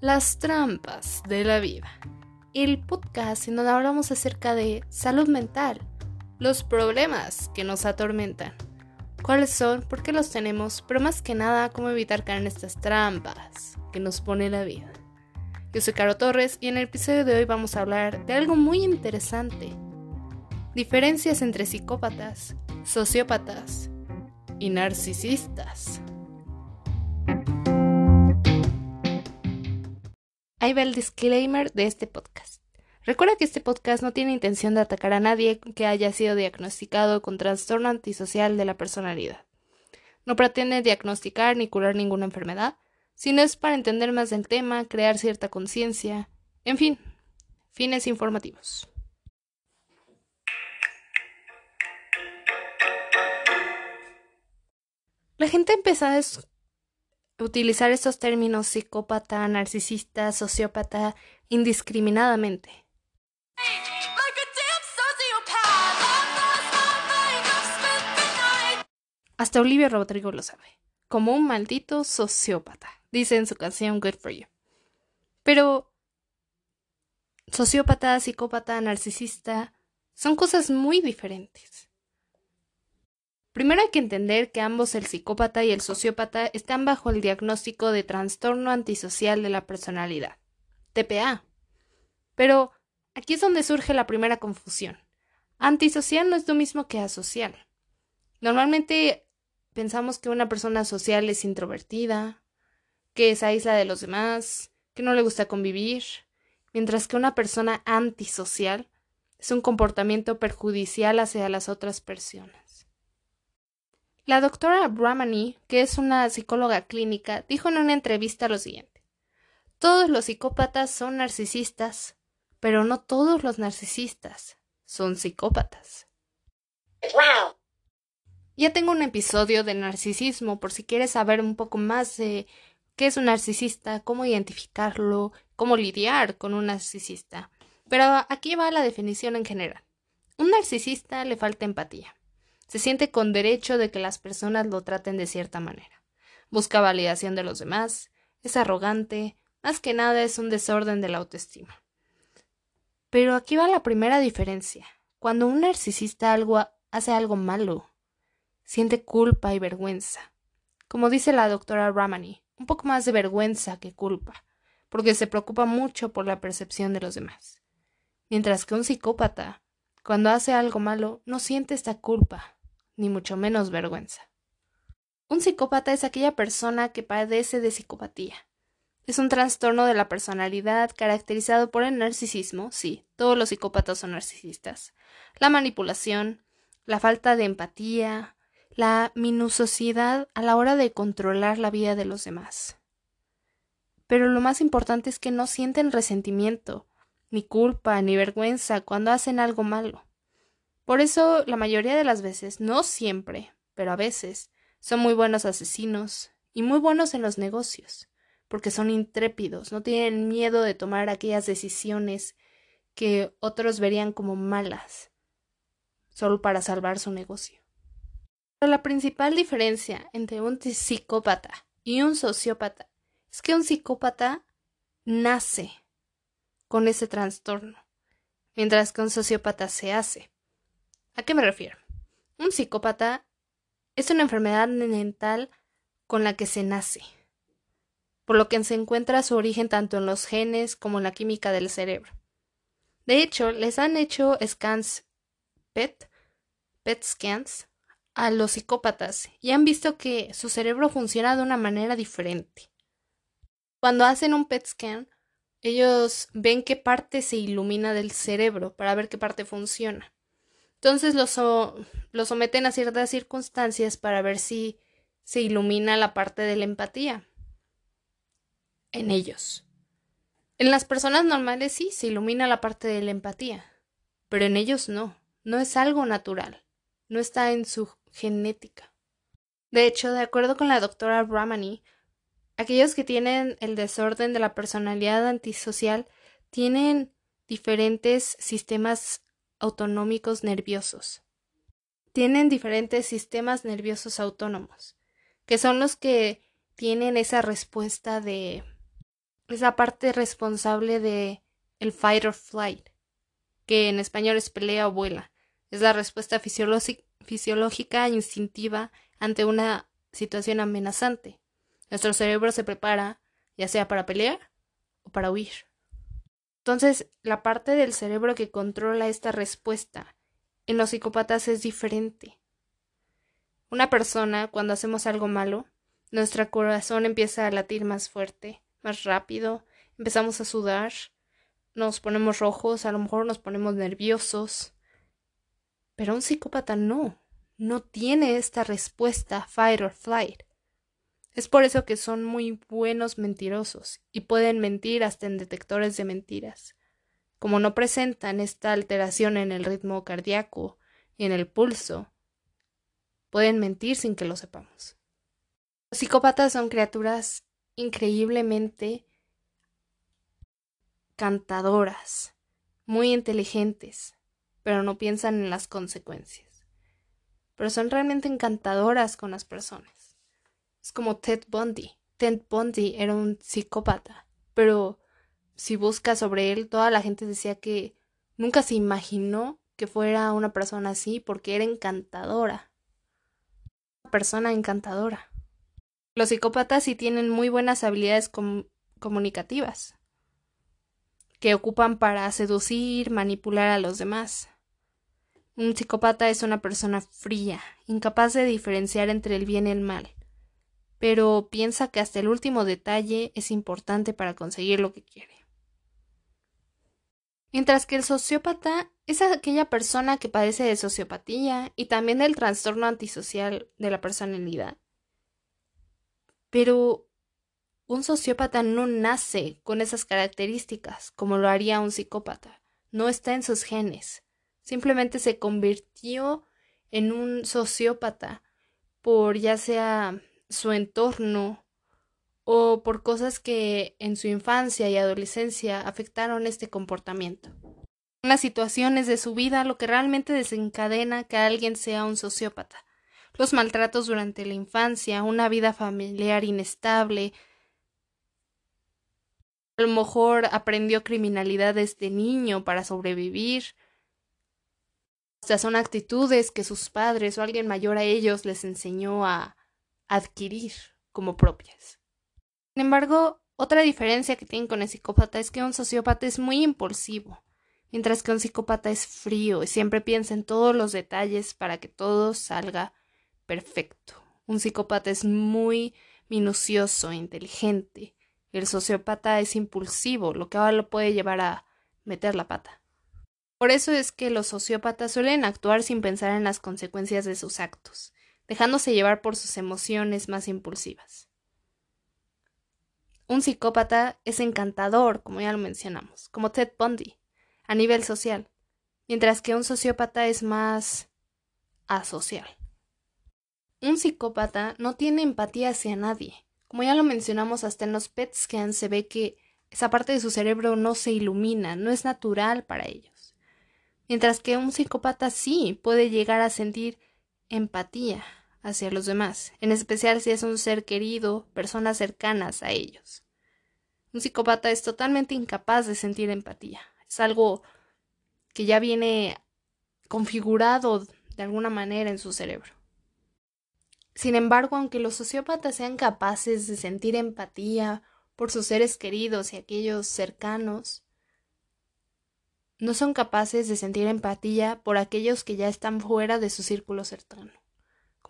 Las trampas de la vida, el podcast en donde hablamos acerca de salud mental, los problemas que nos atormentan, cuáles son, por qué los tenemos, pero más que nada cómo evitar caer en estas trampas que nos pone la vida. Yo soy Caro Torres y en el episodio de hoy vamos a hablar de algo muy interesante. Diferencias entre psicópatas, sociópatas y narcisistas. Ahí va el disclaimer de este podcast. Recuerda que este podcast no tiene intención de atacar a nadie que haya sido diagnosticado con trastorno antisocial de la personalidad. No pretende diagnosticar ni curar ninguna enfermedad, sino es para entender más del tema, crear cierta conciencia, en fin, fines informativos. La gente empezó a utilizar estos términos psicópata, narcisista, sociópata indiscriminadamente. Hasta Olivia Rodrigo lo sabe, como un maldito sociópata, dice en su canción Good for You. Pero sociópata, psicópata, narcisista son cosas muy diferentes. Primero hay que entender que ambos, el psicópata y el sociópata, están bajo el diagnóstico de trastorno antisocial de la personalidad, TPA. Pero aquí es donde surge la primera confusión. Antisocial no es lo mismo que asocial. Normalmente pensamos que una persona social es introvertida, que se aísla de los demás, que no le gusta convivir, mientras que una persona antisocial es un comportamiento perjudicial hacia las otras personas. La doctora Brahmani, que es una psicóloga clínica, dijo en una entrevista lo siguiente. Todos los psicópatas son narcisistas, pero no todos los narcisistas son psicópatas. Wow. Ya tengo un episodio de narcisismo por si quieres saber un poco más de qué es un narcisista, cómo identificarlo, cómo lidiar con un narcisista. Pero aquí va la definición en general. Un narcisista le falta empatía. Se siente con derecho de que las personas lo traten de cierta manera. Busca validación de los demás, es arrogante, más que nada es un desorden de la autoestima. Pero aquí va la primera diferencia. Cuando un narcisista algo, hace algo malo, siente culpa y vergüenza. Como dice la doctora Ramani, un poco más de vergüenza que culpa, porque se preocupa mucho por la percepción de los demás. Mientras que un psicópata, cuando hace algo malo, no siente esta culpa, ni mucho menos vergüenza. Un psicópata es aquella persona que padece de psicopatía. Es un trastorno de la personalidad caracterizado por el narcisismo, sí, todos los psicópatas son narcisistas, la manipulación, la falta de empatía, la minuciosidad a la hora de controlar la vida de los demás. Pero lo más importante es que no sienten resentimiento, ni culpa, ni vergüenza cuando hacen algo malo. Por eso, la mayoría de las veces, no siempre, pero a veces, son muy buenos asesinos y muy buenos en los negocios, porque son intrépidos, no tienen miedo de tomar aquellas decisiones que otros verían como malas, solo para salvar su negocio. Pero la principal diferencia entre un psicópata y un sociópata es que un psicópata nace con ese trastorno, mientras que un sociópata se hace. ¿A qué me refiero? Un psicópata es una enfermedad mental con la que se nace, por lo que se encuentra su origen tanto en los genes como en la química del cerebro. De hecho, les han hecho scans PET, PET scans, a los psicópatas y han visto que su cerebro funciona de una manera diferente. Cuando hacen un PET scan, ellos ven qué parte se ilumina del cerebro para ver qué parte funciona. Entonces lo, someten a ciertas circunstancias para ver si se ilumina la parte de la empatía en ellos. En las personas normales sí se ilumina la parte de la empatía, pero en ellos no, no es algo natural, no está en su genética. De hecho, de acuerdo con la doctora Brahmani, aquellos que tienen el desorden de la personalidad antisocial tienen diferentes sistemas autonómicos nerviosos. Tienen diferentes sistemas nerviosos autónomos, que son los que tienen esa respuesta de esa parte responsable de el fight or flight, que en español es pelea o vuela. Es la respuesta fisiológica e instintiva ante una situación amenazante. Nuestro cerebro se prepara ya sea para pelear o para huir. Entonces, la parte del cerebro que controla esta respuesta en los psicópatas es diferente. Una persona, cuando hacemos algo malo, nuestro corazón empieza a latir más fuerte, más rápido, empezamos a sudar, nos ponemos rojos, a lo mejor nos ponemos nerviosos. Pero un psicópata no, no tiene esta respuesta fight or flight. Es por eso que son muy buenos mentirosos y pueden mentir hasta en detectores de mentiras. Como no presentan esta alteración en el ritmo cardíaco y en el pulso, pueden mentir sin que lo sepamos. Los psicópatas son criaturas increíblemente cantadoras, muy inteligentes, pero no piensan en las consecuencias. Pero son realmente encantadoras con las personas. Es como Ted Bundy. Ted Bundy era un psicópata, pero si buscas sobre él, toda la gente decía que nunca se imaginó que fuera una persona así porque era encantadora. Una persona encantadora. Los psicópatas sí tienen muy buenas habilidades comunicativas, que ocupan para seducir, manipular a los demás. Un psicópata es una persona fría, incapaz de diferenciar entre el bien y el mal pero piensa que hasta el último detalle es importante para conseguir lo que quiere. Mientras que el sociópata es aquella persona que padece de sociopatía y también del trastorno antisocial de la personalidad. Pero un sociópata no nace con esas características como lo haría un psicópata. No está en sus genes. Simplemente se convirtió en un sociópata por ya sea su entorno o por cosas que en su infancia y adolescencia afectaron este comportamiento. Las situaciones de su vida lo que realmente desencadena que alguien sea un sociópata. Los maltratos durante la infancia, una vida familiar inestable, a lo mejor aprendió criminalidad desde niño para sobrevivir. O sea, son actitudes que sus padres o alguien mayor a ellos les enseñó a, adquirir como propias. Sin embargo, otra diferencia que tienen con el psicópata es que un sociópata es muy impulsivo, mientras que un psicópata es frío y siempre piensa en todos los detalles para que todo salga perfecto. Un psicópata es muy minucioso e inteligente. El sociópata es impulsivo, lo que ahora lo puede llevar a meter la pata. Por eso es que los sociópatas suelen actuar sin pensar en las consecuencias de sus actos dejándose llevar por sus emociones más impulsivas. Un psicópata es encantador, como ya lo mencionamos, como Ted Bundy, a nivel social, mientras que un sociópata es más asocial. Un psicópata no tiene empatía hacia nadie. Como ya lo mencionamos hasta en los PET scans se ve que esa parte de su cerebro no se ilumina, no es natural para ellos. Mientras que un psicópata sí puede llegar a sentir empatía hacia los demás, en especial si es un ser querido, personas cercanas a ellos. Un psicópata es totalmente incapaz de sentir empatía. Es algo que ya viene configurado de alguna manera en su cerebro. Sin embargo, aunque los sociópatas sean capaces de sentir empatía por sus seres queridos y aquellos cercanos, no son capaces de sentir empatía por aquellos que ya están fuera de su círculo cercano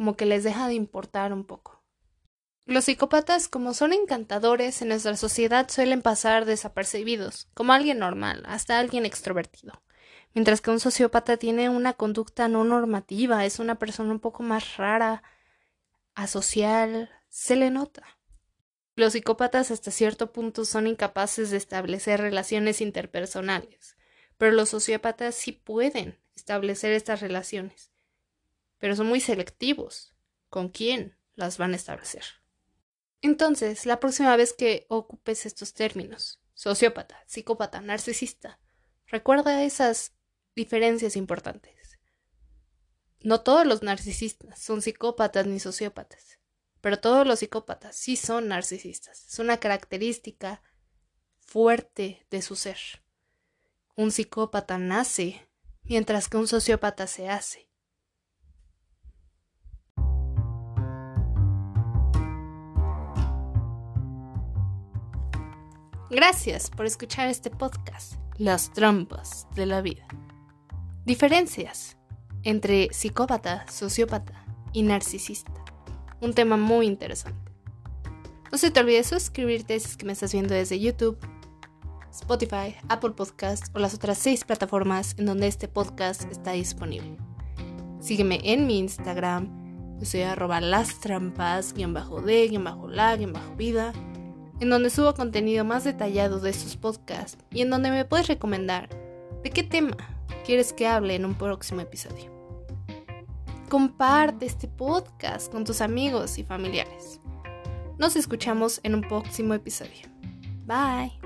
como que les deja de importar un poco. Los psicópatas, como son encantadores en nuestra sociedad, suelen pasar desapercibidos, como alguien normal, hasta alguien extrovertido. Mientras que un sociópata tiene una conducta no normativa, es una persona un poco más rara, asocial, se le nota. Los psicópatas hasta cierto punto son incapaces de establecer relaciones interpersonales, pero los sociópatas sí pueden establecer estas relaciones, pero son muy selectivos. ¿Con quién las van a establecer? Entonces, la próxima vez que ocupes estos términos, sociópata, psicópata, narcisista, recuerda esas diferencias importantes. No todos los narcisistas son psicópatas ni sociópatas, pero todos los psicópatas sí son narcisistas. Es una característica fuerte de su ser. Un psicópata nace, mientras que un sociópata se hace. Gracias por escuchar este podcast, Las trampas de la vida. Diferencias entre psicópata, sociópata y narcisista. Un tema muy interesante. No se te olvide suscribirte si es que me estás viendo desde YouTube, Spotify, Apple Podcast o las otras seis plataformas en donde este podcast está disponible. Sígueme en mi Instagram, yo soy arroba las trampas, guion bajo de, guion bajo la, guion bajo vida en donde subo contenido más detallado de estos podcasts y en donde me puedes recomendar de qué tema quieres que hable en un próximo episodio. Comparte este podcast con tus amigos y familiares. Nos escuchamos en un próximo episodio. Bye.